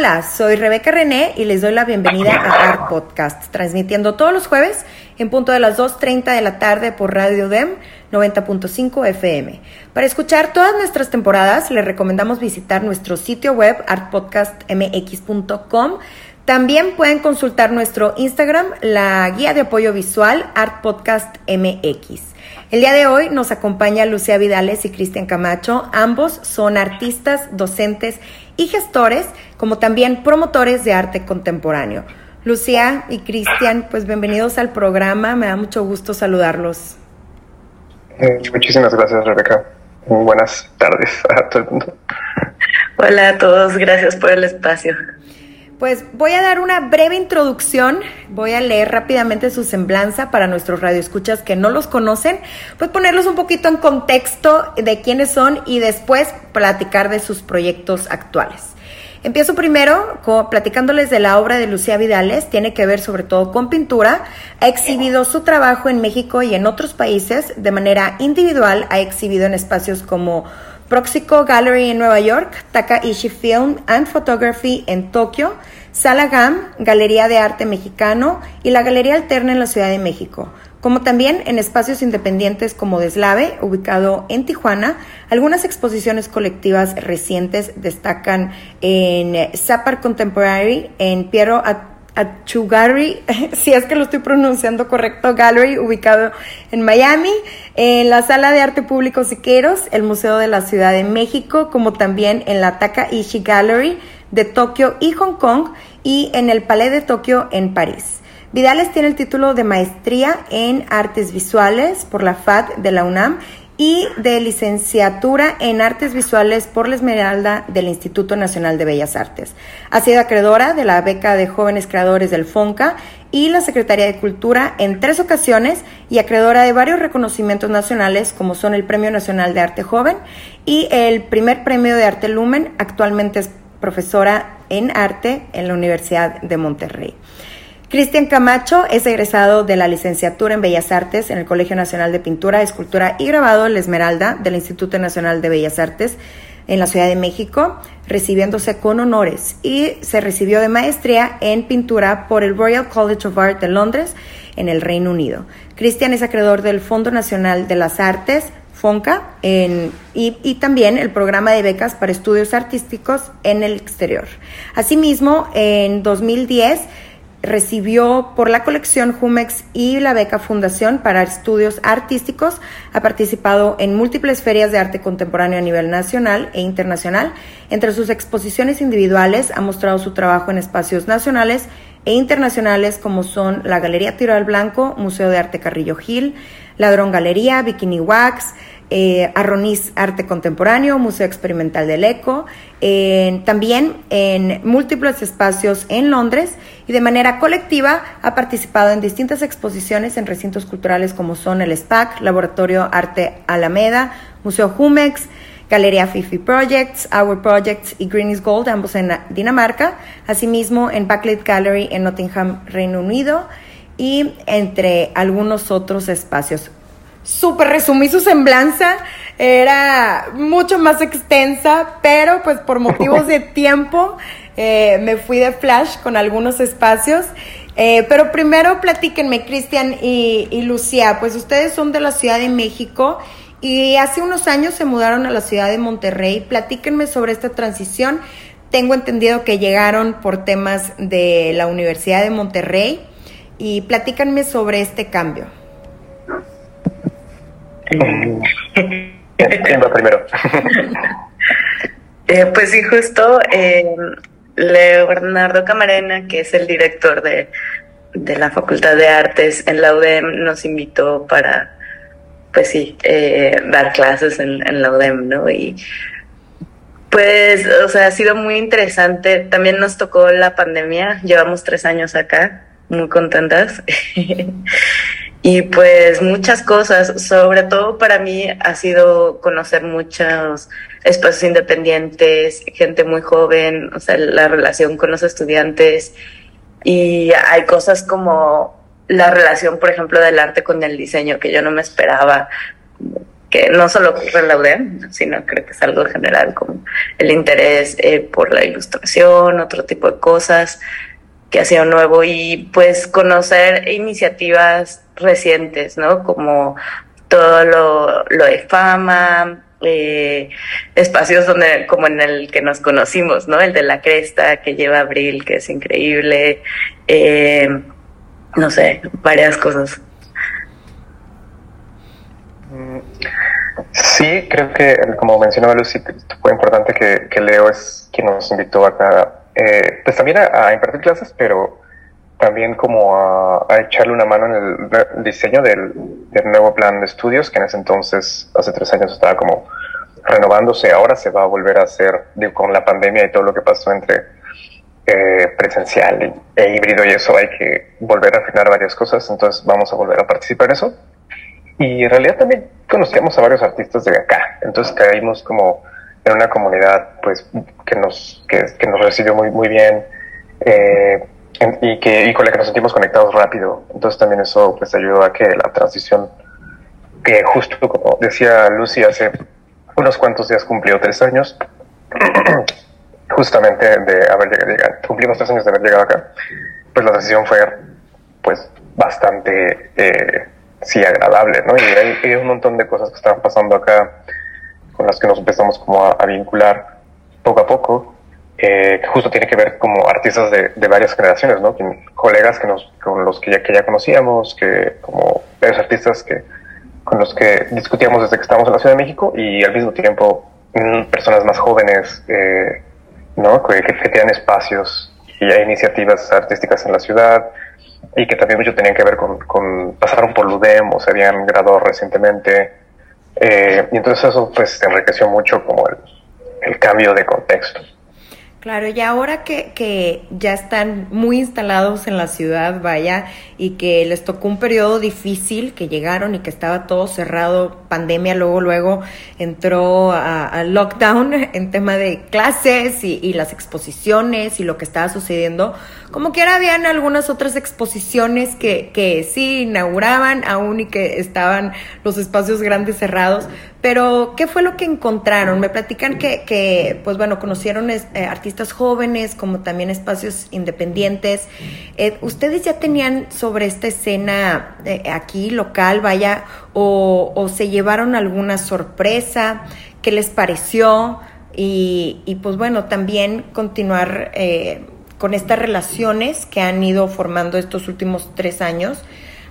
Hola, soy Rebeca René y les doy la bienvenida a Art Podcast, transmitiendo todos los jueves en punto de las 2.30 de la tarde por Radio DEM 90.5 FM. Para escuchar todas nuestras temporadas, les recomendamos visitar nuestro sitio web artpodcastmx.com. También pueden consultar nuestro Instagram, la guía de apoyo visual Art Podcast MX. El día de hoy nos acompaña Lucía Vidales y Cristian Camacho. Ambos son artistas, docentes y gestores, como también promotores de arte contemporáneo. Lucía y Cristian, pues bienvenidos al programa, me da mucho gusto saludarlos. Eh, muchísimas gracias, Rebeca. Buenas tardes a todo el mundo. Hola a todos, gracias por el espacio. Pues voy a dar una breve introducción, voy a leer rápidamente su semblanza para nuestros radioescuchas que no los conocen, pues ponerlos un poquito en contexto de quiénes son y después platicar de sus proyectos actuales. Empiezo primero platicándoles de la obra de Lucía Vidales, tiene que ver sobre todo con pintura, ha exhibido su trabajo en México y en otros países de manera individual, ha exhibido en espacios como Proxico Gallery en Nueva York, Takaishi Film and Photography en Tokio, Sala GAM, Galería de Arte Mexicano y la Galería Alterna en la Ciudad de México, como también en espacios independientes como Deslave, ubicado en Tijuana. Algunas exposiciones colectivas recientes destacan en Zapar Contemporary, en Piero Achugari, si es que lo estoy pronunciando correcto, Gallery, ubicado en Miami, en la Sala de Arte Público Siqueros, el Museo de la Ciudad de México, como también en la Takaishi Gallery de Tokio y Hong Kong, y en el Palais de Tokio en París. Vidales tiene el título de maestría en artes visuales por la FAD de la UNAM y de licenciatura en Artes Visuales por la Esmeralda del Instituto Nacional de Bellas Artes. Ha sido acreedora de la beca de jóvenes creadores del FONCA y la Secretaría de Cultura en tres ocasiones y acreedora de varios reconocimientos nacionales como son el Premio Nacional de Arte Joven y el primer Premio de Arte Lumen. Actualmente es profesora en arte en la Universidad de Monterrey. Cristian Camacho es egresado de la licenciatura en Bellas Artes en el Colegio Nacional de Pintura, Escultura y Grabado La Esmeralda del Instituto Nacional de Bellas Artes en la Ciudad de México, recibiéndose con honores y se recibió de maestría en pintura por el Royal College of Art de Londres en el Reino Unido. Cristian es acreedor del Fondo Nacional de las Artes, FONCA, y, y, también el programa de becas para estudios artísticos en el exterior. Asimismo, en 2010 recibió por la colección Jumex y la beca Fundación para Estudios Artísticos. Ha participado en múltiples ferias de arte contemporáneo a nivel nacional e internacional. Entre sus exposiciones individuales ha mostrado su trabajo en espacios nacionales e internacionales como son la Galería Tiro al Blanco, Museo de Arte Carrillo Gil, Ladrón Galería, Bikini Wax, eh, Arronis Arte Contemporáneo, Museo Experimental del Eco, también en múltiples espacios en Londres y de manera colectiva ha participado en distintas exposiciones en recintos culturales como son el SPAC, Laboratorio Arte Alameda, Museo Jumex, Galería Fifi Projects, Our Projects y Green is Gold, ambos en Dinamarca, asimismo en Backlit Gallery en Nottingham, Reino Unido y entre algunos otros espacios súper resumí su semblanza, era mucho más extensa, pero pues por motivos de tiempo eh, me fui de flash con algunos espacios. Eh, pero primero platíquenme, Cristian y, y Lucía, pues ustedes son de la Ciudad de México y hace unos años se mudaron a la ciudad de Monterrey. Platíquenme sobre esta transición. Tengo entendido que llegaron por temas de la Universidad de Monterrey y platícanme sobre este cambio. Primero? Eh, pues sí, justo eh, Leonardo Camarena, que es el director de, la Facultad de Artes en la UDEM, nos invitó para, pues sí, eh, dar clases en, la UDEM, ¿no? Y Pues, o sea, ha sido muy interesante. También nos tocó la pandemia. Llevamos tres años acá, muy contentas. y pues muchas cosas, sobre todo para mí ha sido conocer muchos espacios independientes, gente muy joven, o sea, la relación con los estudiantes. Y hay cosas como la relación, por ejemplo, del arte con el diseño que yo no me esperaba que no solo UDEM, sino creo que es algo general como el interés eh, por la ilustración, otro tipo de cosas que ha sido nuevo y pues conocer iniciativas recientes, ¿no? Como todo lo, lo de fama, eh, espacios donde, como en el que nos conocimos, ¿no? El de la cresta que lleva Abril, que es increíble, eh, no sé, varias cosas. Sí, creo que, como mencionaba Lucy, fue importante que, Leo es quien nos invitó acá, eh, pues también a, impartir clases, pero también como a, echarle una mano en el diseño del, nuevo plan de estudios, que en ese entonces, hace tres años, estaba como renovándose, ahora se va a volver a hacer, con la pandemia y todo lo que pasó entre eh, presencial e híbrido y eso, hay que volver a afinar varias cosas, entonces vamos a volver a participar en eso. Y en realidad también conocíamos a varios artistas de acá, entonces caímos como en una comunidad pues que nos, que, nos recibió muy, muy bien eh, y, que, y con la que nos sentimos conectados rápido. Entonces también eso pues ayudó a que la transición, que justo como decía Lucy, hace unos cuantos días cumplió tres años, justamente de haber llegado, cumplimos tres años de haber llegado acá, pues la transición fue pues bastante... Eh, sí agradable, ¿no? Y hay, un montón de cosas que están pasando acá con las que nos empezamos como a, vincular poco a poco, eh, que justo tiene que ver como artistas de, varias generaciones, ¿no? colegas que nos, con los que ya, que ya conocíamos, que como varios artistas que con los que discutíamos desde que estábamos en la Ciudad de México y al mismo tiempo mm, personas más jóvenes, eh, ¿no? Que, que, tienen espacios y iniciativas artísticas en la ciudad, y que también mucho tenían que ver con, pasaron por LUDEM o se habían graduado recientemente. Eh, y entonces eso pues enriqueció mucho como el cambio de contexto. Claro, y ahora que, que, ya están muy instalados en la ciudad, vaya, y que les tocó un periodo difícil, que llegaron y que estaba todo cerrado, pandemia, luego, luego entró a, lockdown en tema de clases y, y, las exposiciones y lo que estaba sucediendo, como que ahora habían algunas otras exposiciones que, que sí inauguraban aún y que estaban los espacios grandes cerrados, pero, ¿qué fue lo que encontraron? Me platican que, pues bueno, conocieron eh, artistas jóvenes, como también espacios independientes. Eh, ¿Ustedes ya tenían sobre esta escena eh, aquí, local, vaya, o, o, se llevaron alguna sorpresa? ¿Qué les pareció? Y, y pues bueno, también continuar con estas relaciones que han ido formando estos últimos tres años,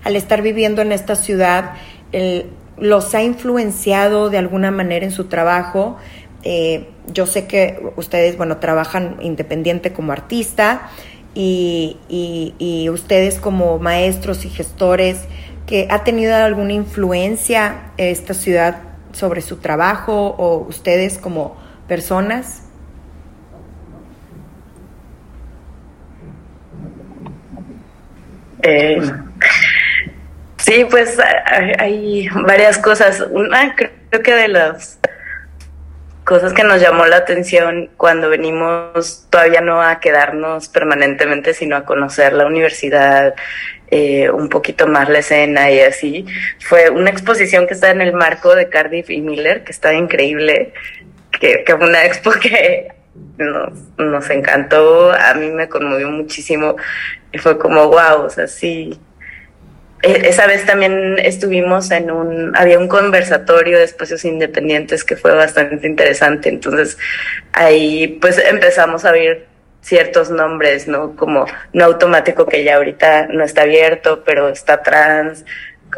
al estar viviendo en esta ciudad. El, los ha influenciado de alguna manera en su trabajo. Eh, yo sé que ustedes, bueno, trabajan independiente como artista y, ustedes como maestros y gestores, que ha tenido alguna influencia esta ciudad sobre su trabajo o ustedes como personas? Eh, Sí, pues hay varias cosas. Una, creo que de las cosas que nos llamó la atención cuando venimos todavía no a quedarnos permanentemente, sino a conocer la universidad, eh, un poquito más la escena y así, fue una exposición que está en el marco de Cardiff y Miller, que está increíble, que, que fue una expo que nos, nos encantó, a mí me conmovió muchísimo y fue como, wow, o sea, sí esa vez también estuvimos en un, había un conversatorio de espacios independientes que fue bastante interesante, entonces ahí pues empezamos a ver ciertos nombres, ¿no? Como no automático que ya ahorita no está abierto, pero está trans,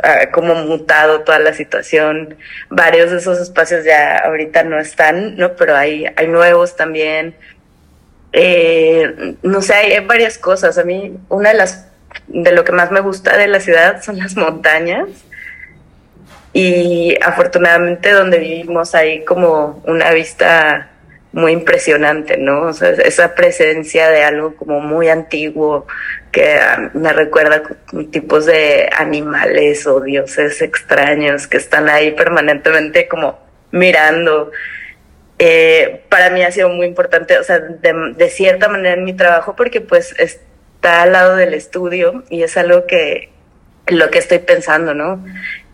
ah, como mutado toda la situación. Varios de esos espacios ya ahorita no están, ¿no? Pero hay, hay nuevos también. Eh, no sé, hay varias cosas. A mí, una de las de lo que más me gusta de la ciudad son las montañas. Y afortunadamente donde vivimos hay como una vista muy impresionante, ¿no? O sea, esa presencia de algo como muy antiguo que ah, me recuerda tipos de animales o dioses extraños que están ahí permanentemente como mirando. Eh, para mí ha sido muy importante, o sea, de, de cierta manera en mi trabajo porque pues está al lado del estudio y es algo que, lo que estoy pensando, ¿no?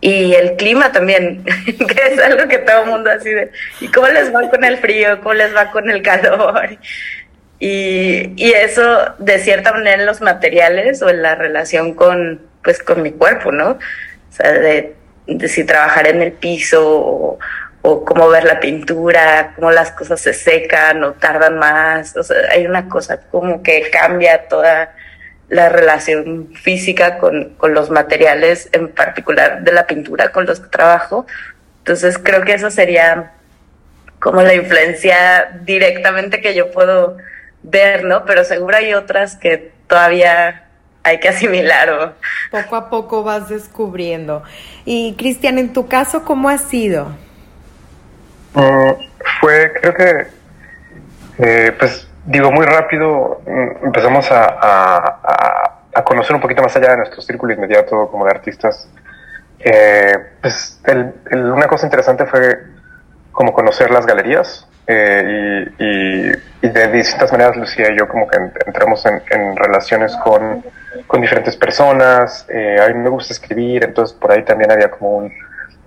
Y el clima también, que es algo que todo el mundo así de, ¿y cómo les va con el frío? ¿Cómo les va con el calor? Y, y eso, de cierta manera, en los materiales o en la relación con, pues, con mi cuerpo, ¿no? O sea, de, de si trabajar en el piso o, o cómo ver la pintura, cómo las cosas se secan o tardan más. O sea, hay una cosa como que cambia toda la relación física con, con, los materiales, en particular de la pintura con los que trabajo. Entonces creo que eso sería como la influencia directamente que yo puedo ver, ¿no? Pero seguro hay otras que todavía hay que asimilar. O... Poco a poco vas descubriendo. Y Cristian, en tu caso, ¿cómo ha sido? Mm, fue, creo que, eh, pues digo, muy rápido mm, empezamos a, a, conocer un poquito más allá de nuestro círculo inmediato como de artistas. Eh, pues el, una cosa interesante fue como conocer las galerías eh, y, y, de distintas maneras Lucía y yo como que entramos en, en relaciones con, con, diferentes personas, eh, a mí me gusta escribir, entonces por ahí también había como un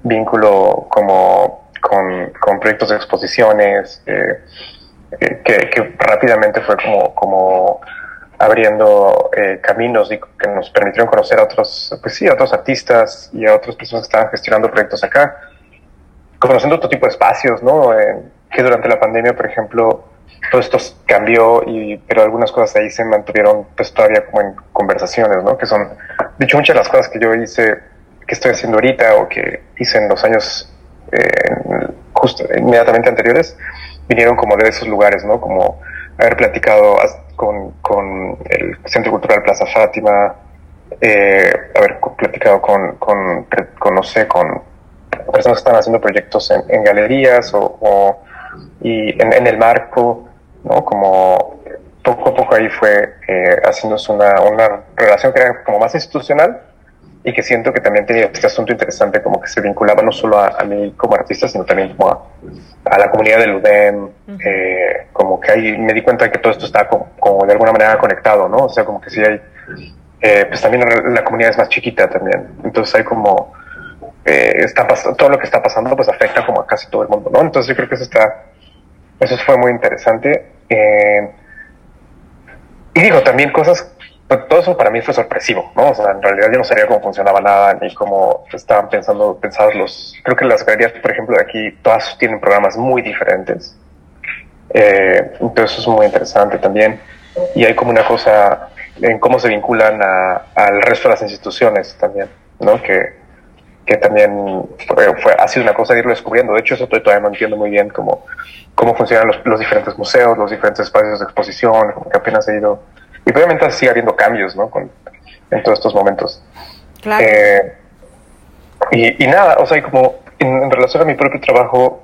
vínculo como con, con proyectos de exposiciones. Eh, que, rápidamente fue como, como abriendo eh, caminos y que nos permitieron conocer a otros, pues sí, a otros artistas y a otras personas que estaban gestionando proyectos acá, conociendo otro tipo de espacios, ¿no? que durante la pandemia, por ejemplo, todo esto cambió, y, pero algunas cosas ahí se mantuvieron pues todavía como en conversaciones, ¿no? Que son, de hecho, muchas de las cosas que yo hice, que estoy haciendo ahorita o que hice en los años eh, justo inmediatamente anteriores, vinieron como de esos lugares, ¿no? Como haber platicado con, con el Centro Cultural Plaza Fátima, eh, haber platicado con, con, con, no sé, con personas que están haciendo proyectos en, galerías o, y en, el marco, ¿no? Como poco a poco ahí fue eh, haciéndose una, una relación que era como más institucional y que siento que también tenía este asunto interesante como que se vinculaba no solo a, mí como artista, sino también como a, a la comunidad del UDEM, eh, como que ahí me di cuenta de que todo esto está como, de alguna manera conectado, ¿no? O sea, como que sí hay, eh, pues también la comunidad es más chiquita también, entonces hay como, eh, está todo lo que está pasando pues afecta como a casi todo el mundo, ¿no? Entonces yo creo que eso está, eso fue muy interesante. y digo, también cosas todo eso para mí fue sorpresivo, ¿no? O sea, en realidad yo no sabía cómo funcionaba nada ni cómo estaban pensando, pensados los... Creo que las galerías, por ejemplo, de aquí, todas tienen programas muy diferentes. Eh, entonces es muy interesante también. Y hay como una cosa en cómo se vinculan al resto de las instituciones también, ¿no? Que, que también fue, ha sido una cosa de irlo descubriendo. De hecho, eso todavía no entiendo muy bien cómo, cómo funcionan los, los diferentes museos, los diferentes espacios de exposición, como que apenas he ido y obviamente sigue habiendo cambios, ¿no? Con, en todos estos momentos. Claro. Eh, y, nada, o sea, como en, relación a mi propio trabajo,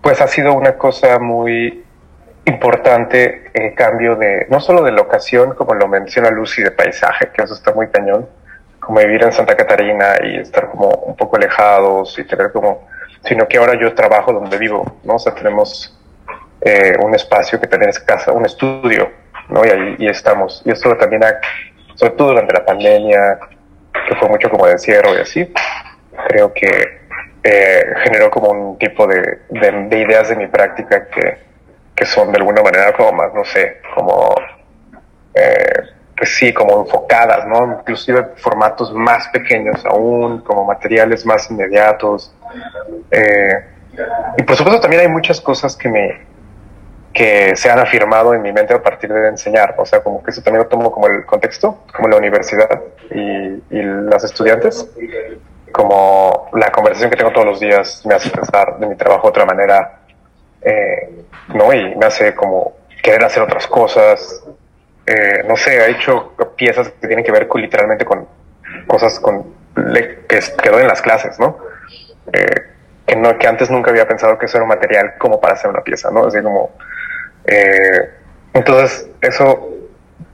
pues ha sido una cosa muy importante el cambio de, no solo de locación, como lo menciona Lucy, de paisaje, que eso está muy cañón, como vivir en Santa Catarina y estar como un poco alejados y tener como, sino que ahora yo trabajo donde vivo, ¿no? O sea, tenemos eh, un espacio que también es casa, un estudio ¿no? Y ahí estamos. Y esto también, sobre todo durante la pandemia, que fue mucho como de encierro y así, creo que eh, generó como un tipo de, de, ideas de mi práctica que, que, son de alguna manera como más, no sé, como, eh, pues sí, como enfocadas, ¿no? Inclusive formatos más pequeños aún, como materiales más inmediatos. Eh, y por supuesto también hay muchas cosas que me, que se han afirmado en mi mente a partir de enseñar. O sea, como que eso también lo tomo como el contexto, como la universidad y, las estudiantes. Como la conversación que tengo todos los días me hace pensar de mi trabajo de otra manera, eh, ¿no? Y me hace como querer hacer otras cosas. Eh, no sé, ha hecho piezas que tienen que ver literalmente con cosas con que quedó en las clases, ¿no? Eh, que, no, que antes nunca había pensado que eso era un material como para hacer una pieza, ¿no? Así como... Eh, entonces, eso,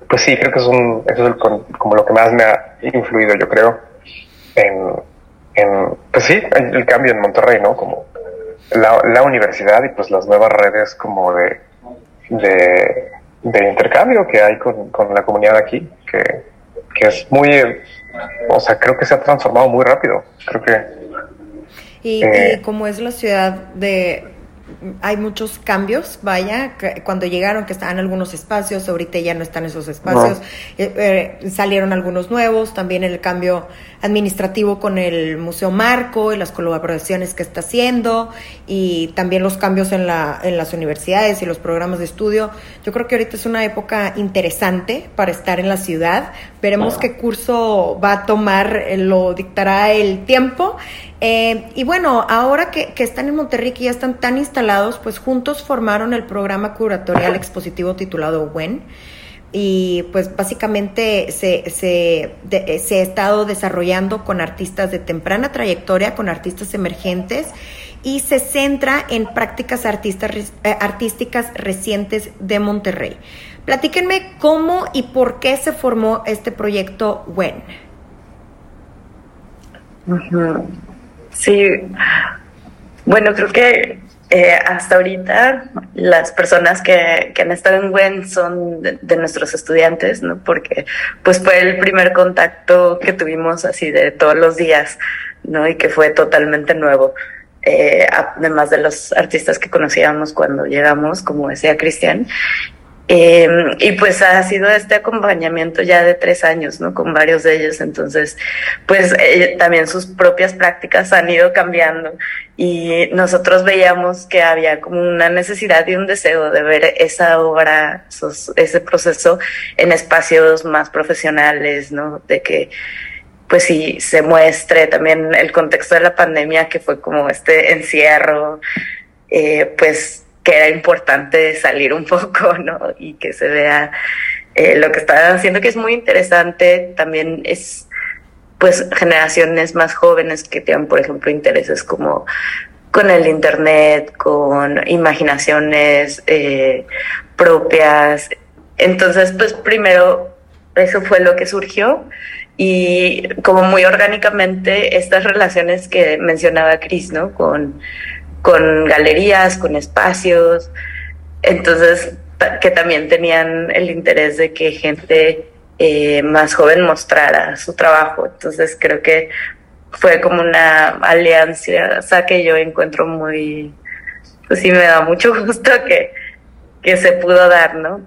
pues sí, creo que es un, eso es como lo que más me ha influido, yo creo, en, en pues sí, el, cambio en Monterrey, ¿no? Como la, la, universidad y pues las nuevas redes como de, de, de intercambio que hay con, con la comunidad aquí, que, que es muy, o sea, creo que se ha transformado muy rápido, creo que... Y, eh, y como es la ciudad de hay muchos cambios, vaya, cuando llegaron que estaban algunos espacios, ahorita ya no están esos espacios, eh, eh, salieron algunos nuevos, también el cambio administrativo con el Museo Marco y las colaboraciones que está haciendo y también los cambios en, la, en las universidades y los programas de estudio. Yo creo que ahorita es una época interesante para estar en la ciudad, veremos qué curso va a tomar, eh, lo dictará el tiempo. Eh, y bueno, ahora que, están en Monterrey, que ya están tan instalados, pues juntos formaron el programa curatorial expositivo titulado WEN. Y pues básicamente se, se, se ha estado desarrollando con artistas de temprana trayectoria, con artistas emergentes, y se centra en prácticas artistas, eh, artísticas recientes de Monterrey. Platíquenme cómo y por qué se formó este proyecto WEN. Sí, bueno, creo que eh, hasta ahorita las personas que, han estado en WEN son de, nuestros estudiantes, ¿no? Porque pues fue el primer contacto que tuvimos así de todos los días, ¿no? Y que fue totalmente nuevo. Eh, además de los artistas que conocíamos cuando llegamos, como decía Cristian, eh, y pues ha sido este acompañamiento ya de tres años, ¿no? Con varios de ellos. Entonces, pues eh, también sus propias prácticas han ido cambiando y nosotros veíamos que había como una necesidad y un deseo de ver esa obra, ese proceso en espacios más profesionales, ¿no? De que pues sí se muestre también el contexto de la pandemia que fue como este encierro, eh, pues que era importante salir un poco, ¿no? Y que se vea eh, lo que están haciendo, que es muy interesante. También es, pues, generaciones más jóvenes que tienen, por ejemplo, intereses como con el Internet, con imaginaciones eh, propias. Entonces, pues, primero, eso fue lo que surgió y como muy orgánicamente estas relaciones que mencionaba Cris, ¿no? Con con galerías, con espacios, entonces que también tenían el interés de que gente eh, más joven mostrara su trabajo. Entonces creo que fue como una alianza que yo encuentro muy, pues sí me da mucho gusto que, que se pudo dar, ¿no?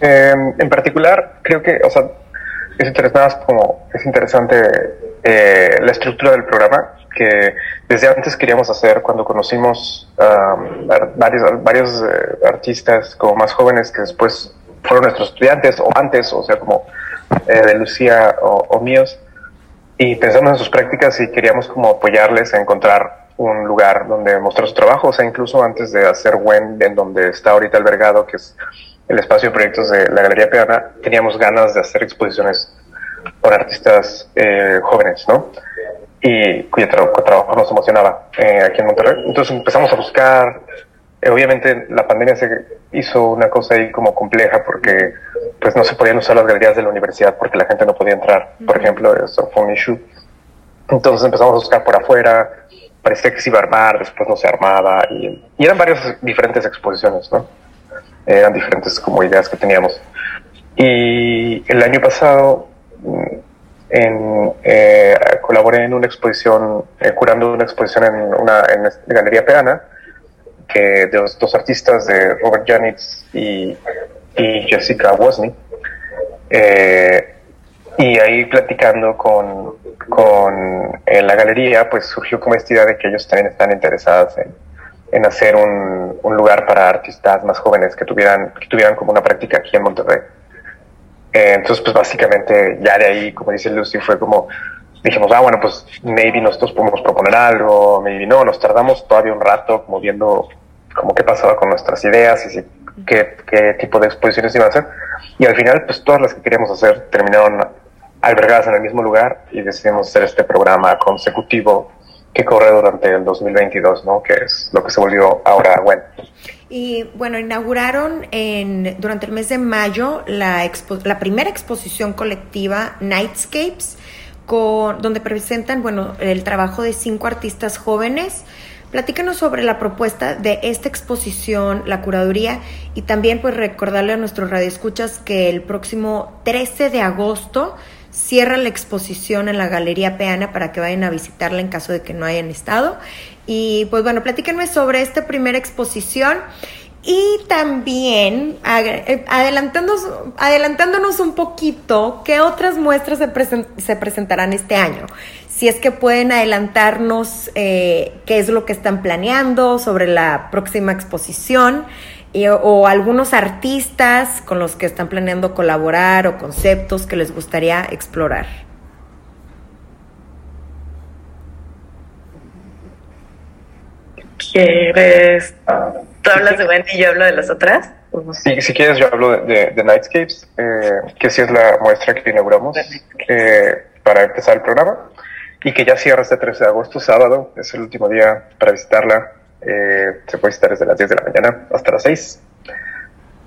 Em, en particular, creo que, o sea, es interesante, como, es interesante eh, la estructura del programa que desde antes queríamos hacer cuando conocimos um, varios, varios eh, artistas como más jóvenes que después fueron nuestros estudiantes o antes, o sea, como eh, de Lucía o, míos, y pensamos en sus prácticas y queríamos como apoyarles a encontrar un lugar donde mostrar su trabajo, o sea, incluso antes de hacer WEN, en donde está ahorita albergado, que es el espacio de proyectos de la Galería Peana, teníamos ganas de hacer exposiciones por artistas eh, jóvenes, ¿no? Y cuyo trabajo nos emocionaba eh, aquí en Monterrey. Entonces empezamos a buscar, eh, obviamente la pandemia se hizo una cosa ahí como compleja porque pues no se podían usar las galerías de la universidad porque la gente no podía entrar, por ejemplo, eso fue un issue. Entonces empezamos a buscar por afuera, parecía que se iba a armar, después no se armaba y, y eran varias diferentes exposiciones, ¿no? Eran diferentes como ideas que teníamos. Y el año pasado en, eh, colaboré en una exposición, eh, curando una exposición en una en Galería Peana, que de los dos artistas, de Robert Janitz y, y Jessica Wozni. Eh, y ahí platicando con, con la galería, pues surgió como esta idea de que ellos también están interesados en, en hacer un, un, lugar para artistas más jóvenes que tuvieran, que tuvieran como una práctica aquí en Monterrey. Eh, entonces, pues básicamente ya de ahí, como dice Lucy, fue como, dijimos, ah, bueno, pues maybe nosotros podemos proponer algo, maybe no, nos tardamos todavía un rato como viendo como qué pasaba con nuestras ideas y si, qué, qué tipo de exposiciones iban a hacer. Y al final, pues todas las que queríamos hacer terminaron albergadas en el mismo lugar y decidimos hacer este programa consecutivo que corre durante el 2022, ¿no? Que es lo que se volvió ahora bueno. Y bueno, inauguraron en, durante el mes de mayo la, la primera exposición colectiva Nightscapes, con, donde presentan bueno, el trabajo de cinco artistas jóvenes. Platícanos sobre la propuesta de esta exposición, la curaduría y también pues recordarle a nuestros radioescuchas que el próximo 13 de agosto cierra la exposición en la Galería Peana para que vayan a visitarla en caso de que no hayan estado. Y pues bueno, platíquenme sobre esta primera exposición y también eh, adelantándonos, adelantándonos un poquito, ¿qué otras muestras se, se presentarán este año? Si es que pueden adelantarnos eh, qué es lo que están planeando sobre la próxima exposición o algunos artistas con los que están planeando colaborar o conceptos que les gustaría explorar. ¿Quieres? ¿Tú hablas de Wendy y yo hablo de las otras? Sí, si quieres yo hablo de, de, Nightscapes, eh, que sí es la muestra que inauguramos eh, para empezar el programa y que ya cierra este 13 de agosto, sábado, es el último día para visitarla eh, se puede visitar desde las 10 de la mañana hasta las 6.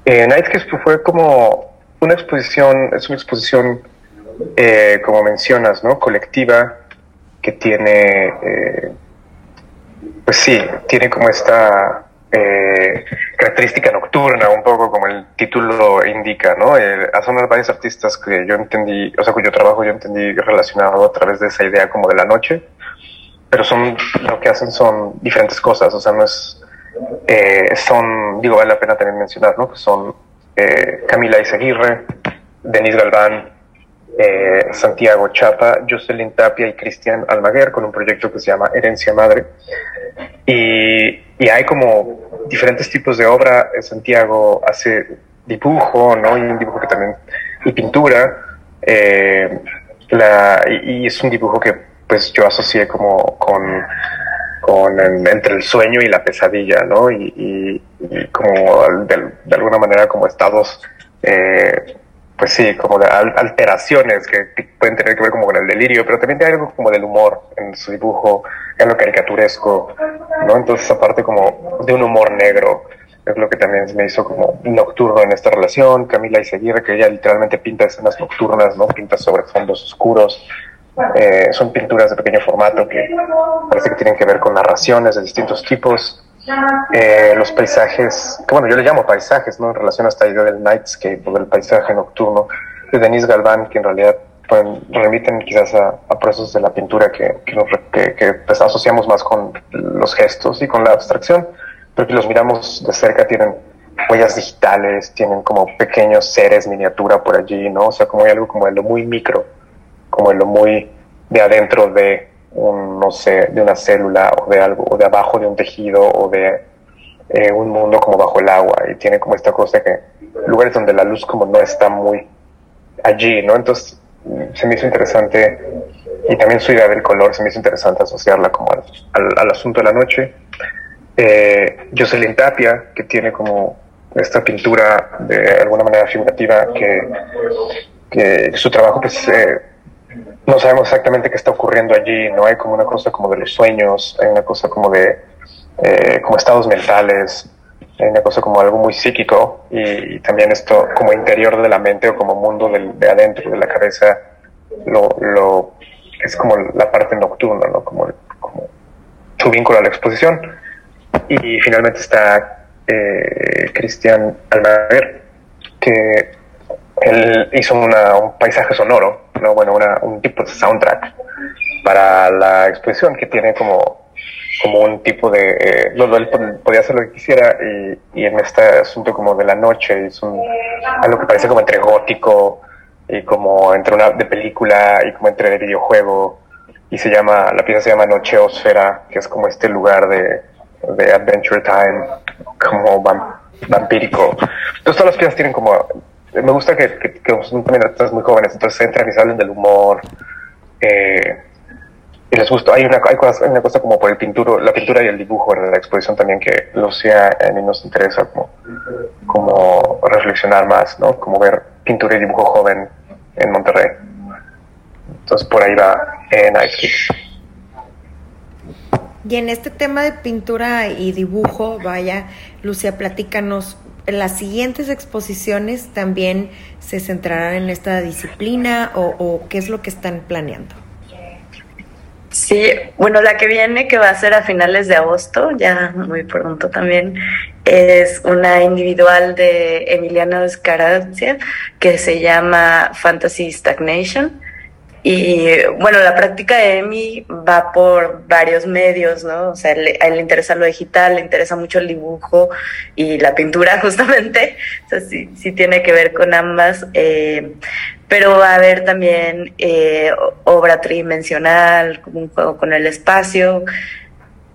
Eh, Nightscapes fue como una exposición, es una exposición, eh, como mencionas, ¿no? Colectiva, que tiene, eh, pues sí, tiene como esta característica nocturna, un poco como el título indica, ¿no? son varios artistas que yo entendí, o sea, cuyo trabajo yo entendí relacionado a través de esa idea como de la noche pero son lo que hacen son diferentes cosas, o sea, no es, eh, son, digo, vale la pena también mencionar, ¿no? Que son eh, Camila Izaguirre, Denise Galván, eh, Santiago Chapa, Jocelyn Tapia y Cristian Almaguer con un proyecto que se llama Herencia Madre. Y, y hay como diferentes tipos de obra. Santiago hace dibujo, ¿no? Y un dibujo que también, y pintura. la, y es un dibujo que pues yo asocié como con, con entre el sueño y la pesadilla, ¿no? Y, como de, alguna manera como estados, eh, pues sí, como alteraciones que pueden tener que ver como con el delirio, pero también hay algo como del humor en su dibujo, en lo caricaturesco, ¿no? Entonces aparte como de un humor negro, es lo que también me hizo como nocturno en esta relación. Camila Iseguirre, que ella literalmente pinta escenas nocturnas, ¿no? Pinta sobre fondos oscuros, eh, son pinturas de pequeño formato que parece que tienen que ver con narraciones de distintos tipos. Eh, los paisajes, que bueno, yo le llamo paisajes, ¿no? En relación a esta idea del nightscape o del paisaje nocturno de Denise Galván, que en realidad remiten quizás a, procesos de la pintura que, que, pues, asociamos más con los gestos y con la abstracción, pero que los miramos de cerca tienen huellas digitales, tienen como pequeños seres miniatura por allí, ¿no? O sea, como hay algo como de lo muy micro como en lo muy de adentro de un, no sé, de una célula o de algo, o de abajo de un tejido o de eh, un mundo como bajo el agua y tiene como esta cosa que lugares donde la luz como no está muy allí, ¿no? Entonces se me hizo interesante y también su idea del color se me hizo interesante asociarla como al, asunto de la noche. Eh, Jocelyn Tapia, que tiene como esta pintura de alguna manera figurativa que, que su trabajo pues eh, no sabemos exactamente qué está ocurriendo allí, no hay como una cosa como de los sueños, hay una cosa como de eh, como estados mentales, hay una cosa como algo muy psíquico y, también esto como interior de la mente o como mundo de adentro de la cabeza, lo, lo es como la parte nocturna, ¿no? como, como su vínculo a la exposición. Y finalmente está eh, Cristian Almaguer, que él hizo un paisaje sonoro, ¿no? bueno, un tipo de soundtrack para la exposición que tiene como, como un tipo de... Eh, él podía hacer lo que quisiera y, en este asunto como de la noche es algo que parece como entre gótico y como entre una de película y como entre de videojuego y se llama, la pieza se llama Nocheosfera, que es como este lugar de, de Adventure Time, como vampírico. Entonces todas las piezas tienen como me gusta que, que, también artistas muy jóvenes, entonces entran y salen del humor. Eh, y les gusta. Hay una, hay, cosas, hay una cosa como por el pintura, la pintura y el dibujo en la exposición también que Lucía a mí nos interesa como, como reflexionar más, ¿no? Como ver pintura y dibujo joven en Monterrey. Entonces por ahí va en Y en este tema de pintura y dibujo, vaya, Lucia, platícanos, las siguientes exposiciones también se centrarán en esta disciplina o, qué es lo que están planeando. Sí, bueno, la que viene, que va a ser a finales de agosto, ya muy pronto también, es una individual de Emiliano Scarazia que se llama Fantasy Stagnation. Y bueno, la práctica de Emi va por varios medios, ¿no? O sea, le, a él le interesa lo digital, le interesa mucho el dibujo y la pintura, justamente. O sea, sí, sí tiene que ver con ambas. Eh, pero va a haber también eh, obra tridimensional, como un juego con el espacio.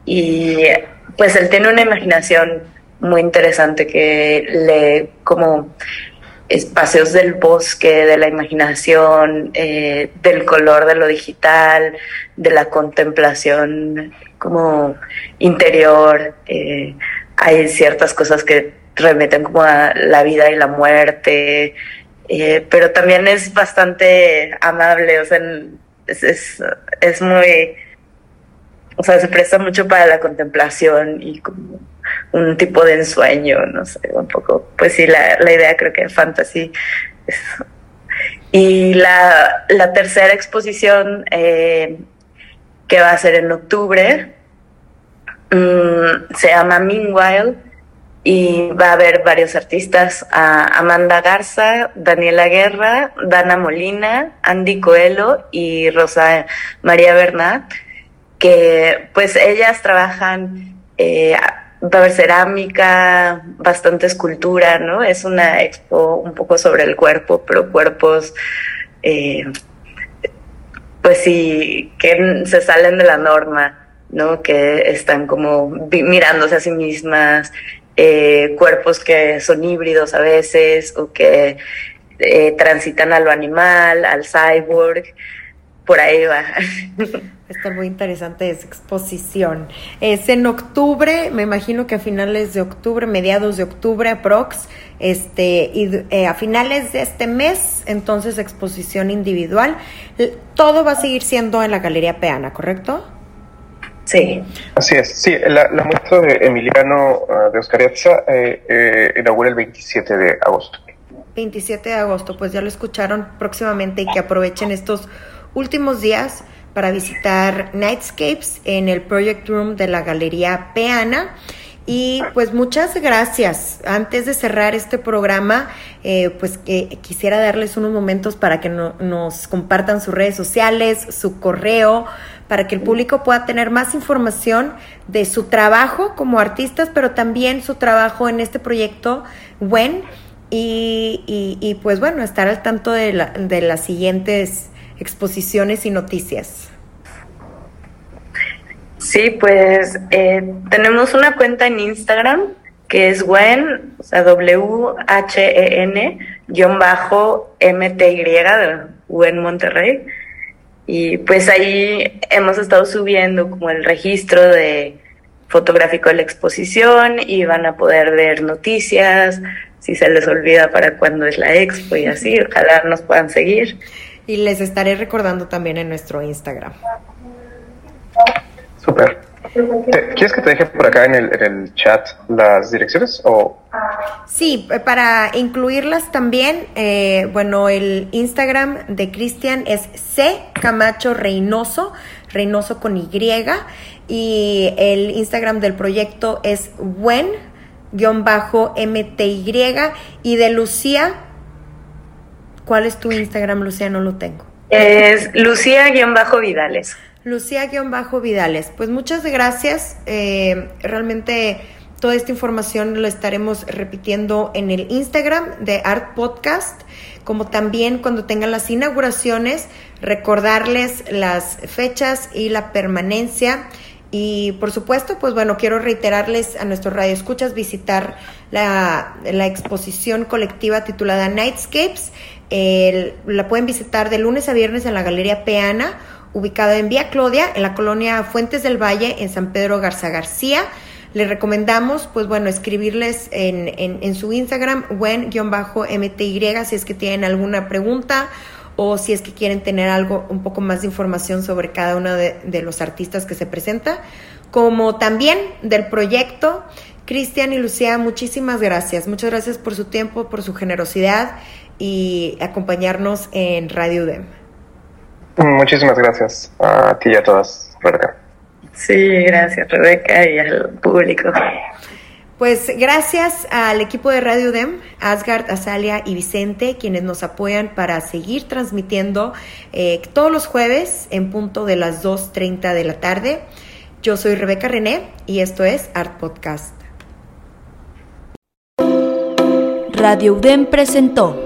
Y pues él tiene una imaginación muy interesante que le como espacios del bosque, de la imaginación, eh, del color de lo digital, de la contemplación como interior. Eh, hay ciertas cosas que remeten como a la vida y la muerte, eh, pero también es bastante amable, o sea, es, es, es muy, o sea, se presta mucho para la contemplación y como un tipo de ensueño, no sé, un poco, pues sí, la, la idea creo que fantasy. Es... Y la, la, tercera exposición eh, que va a ser en octubre um, se llama Meanwhile y va a haber varios artistas, a Amanda Garza, Daniela Guerra, Dana Molina, Andy Coelho y Rosa María Bernat, que pues ellas trabajan eh, va a haber cerámica, bastante escultura, ¿no? Es una expo un poco sobre el cuerpo, pero cuerpos, eh, pues sí, que se salen de la norma, ¿no? Que están como mirándose a sí mismas, eh, cuerpos que son híbridos a veces o que eh, transitan a lo animal, al cyborg, por ahí va. Está muy interesante esa exposición. Es en octubre, me imagino que a finales de octubre, mediados de octubre, aprox, este, y eh, a finales de este mes, entonces exposición individual. Todo va a seguir siendo en la Galería Peana, ¿correcto? Sí. Así es, sí, la, la muestra de Emiliano uh, de Oscar eh, eh, inaugura el 27 de agosto. 27 de agosto, pues ya lo escucharon próximamente y que aprovechen estos últimos días para visitar Nightscapes en el Project Room de la Galería Peana. Y pues muchas gracias. Antes de cerrar este programa, eh, pues que quisiera darles unos momentos para que no, nos compartan sus redes sociales, su correo, para que el público pueda tener más información de su trabajo como artistas, pero también su trabajo en este proyecto WEN. Y, y, y pues bueno, estar al tanto de, la, de las siguientes exposiciones y noticias. Sí, pues eh, tenemos una cuenta en Instagram que es WHEN, o sea, W-H-E-N, guion bajo M-T-Y, de WHEN Monterrey. Y pues ahí hemos estado subiendo como el registro de fotográfico de la exposición y van a poder ver noticias, si se les olvida para cuándo es la expo y así, ojalá nos puedan seguir. Y les estaré recordando también en nuestro Instagram. Súper. ¿Quieres que te deje por acá en el, en el, chat las direcciones? O... Sí, para incluirlas también, eh, bueno, el Instagram de Cristian es C Camacho Reynoso, Reynoso con Y, y el Instagram del proyecto es wen-mty, y de Lucía, ¿cuál es tu Instagram, Lucía? No lo tengo. Es Lucía-Vidales. Lucía-Vidales. Pues muchas gracias. Eh, realmente toda esta información lo estaremos repitiendo en el Instagram de Art Podcast, como también cuando tengan las inauguraciones, recordarles las fechas y la permanencia. Y por supuesto, pues bueno, quiero reiterarles a nuestros radioescuchas visitar la, la exposición colectiva titulada Nightscapes. La pueden visitar de lunes a viernes en la Galería Peana ubicada en Vía Claudia, en la colonia Fuentes del Valle, en San Pedro Garza García. Les recomendamos, pues bueno, escribirles en, en, en su Instagram, wen-mty, si es que tienen alguna pregunta o si es que quieren tener algo, un poco más de información sobre cada uno de, de los artistas que se presenta, como también del proyecto. Cristian y Lucía, muchísimas gracias. Muchas gracias por su tiempo, por su generosidad y acompañarnos en Radio UDEM. Muchísimas gracias a ti y a todas, Rebeca. Sí, gracias Rebeca y al público. Pues gracias al equipo de Radio UDEM, Asgard, Azalia y Vicente, quienes nos apoyan para seguir transmitiendo eh, todos los jueves en punto de las 2.30 de la tarde. Yo soy Rebeca René y esto es Art Podcast. Radio UDEM presentó